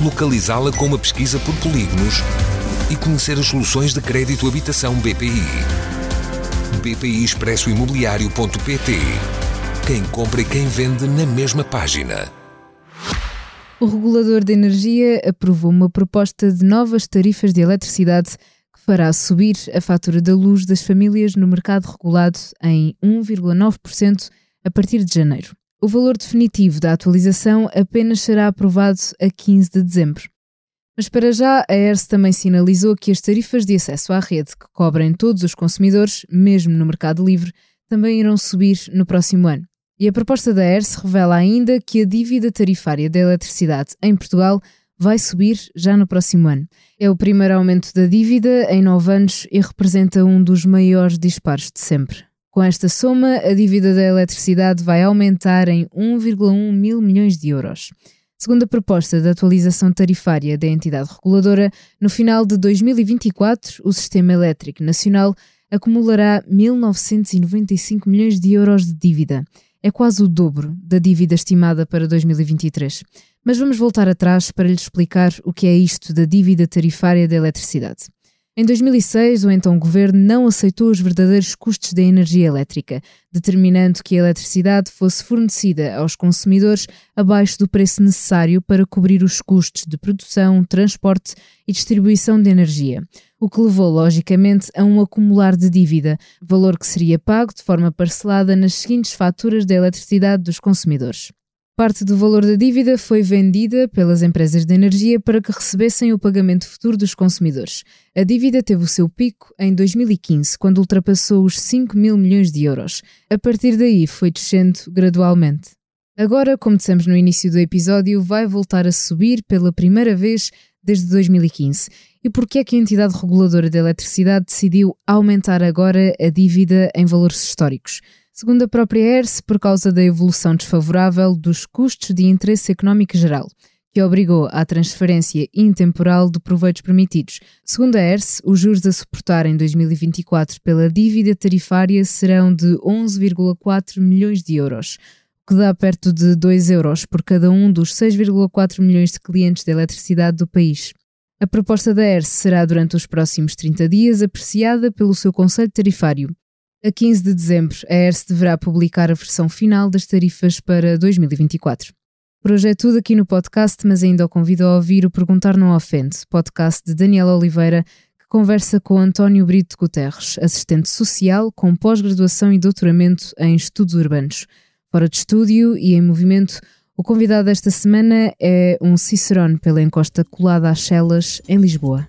localizá-la com uma pesquisa por polígonos e conhecer as soluções de crédito habitação BPI. BPI Expresso Imobiliário.pt Quem compra e quem vende na mesma página. O regulador de energia aprovou uma proposta de novas tarifas de eletricidade que fará subir a fatura da luz das famílias no mercado regulado em 1,9% a partir de janeiro. O valor definitivo da atualização apenas será aprovado a 15 de dezembro. Mas para já, a ERS também sinalizou que as tarifas de acesso à rede que cobrem todos os consumidores, mesmo no mercado livre, também irão subir no próximo ano. E a proposta da ERS revela ainda que a dívida tarifária da eletricidade em Portugal vai subir já no próximo ano. É o primeiro aumento da dívida em nove anos e representa um dos maiores disparos de sempre. Com esta soma, a dívida da eletricidade vai aumentar em 1,1 mil milhões de euros. Segundo a proposta de atualização tarifária da entidade reguladora, no final de 2024, o Sistema Elétrico Nacional acumulará 1.995 milhões de euros de dívida. É quase o dobro da dívida estimada para 2023. Mas vamos voltar atrás para lhe explicar o que é isto da dívida tarifária da eletricidade. Em 2006, o então governo não aceitou os verdadeiros custos da energia elétrica, determinando que a eletricidade fosse fornecida aos consumidores abaixo do preço necessário para cobrir os custos de produção, transporte e distribuição de energia, o que levou, logicamente, a um acumular de dívida, valor que seria pago de forma parcelada nas seguintes faturas da eletricidade dos consumidores. Parte do valor da dívida foi vendida pelas empresas de energia para que recebessem o pagamento futuro dos consumidores. A dívida teve o seu pico em 2015, quando ultrapassou os 5 mil milhões de euros. A partir daí foi descendo gradualmente. Agora, como dissemos no início do episódio, vai voltar a subir pela primeira vez desde 2015. E por que é que a entidade reguladora da eletricidade decidiu aumentar agora a dívida em valores históricos? Segundo a própria ERSE, por causa da evolução desfavorável dos custos de interesse económico geral, que obrigou à transferência intemporal de proveitos permitidos. Segundo a ERSE, os juros a suportar em 2024 pela dívida tarifária serão de 11,4 milhões de euros, o que dá perto de 2 euros por cada um dos 6,4 milhões de clientes de eletricidade do país. A proposta da ERSE será durante os próximos 30 dias apreciada pelo seu Conselho Tarifário a 15 de dezembro, a ERS deverá publicar a versão final das tarifas para 2024. Por hoje é tudo aqui no podcast, mas ainda o convido a ouvir o Perguntar Não Ofende, podcast de Daniela Oliveira, que conversa com António Brito Guterres, assistente social com pós-graduação e doutoramento em estudos urbanos. Fora de estúdio e em movimento, o convidado desta semana é um Cicerone pela encosta colada às celas, em Lisboa.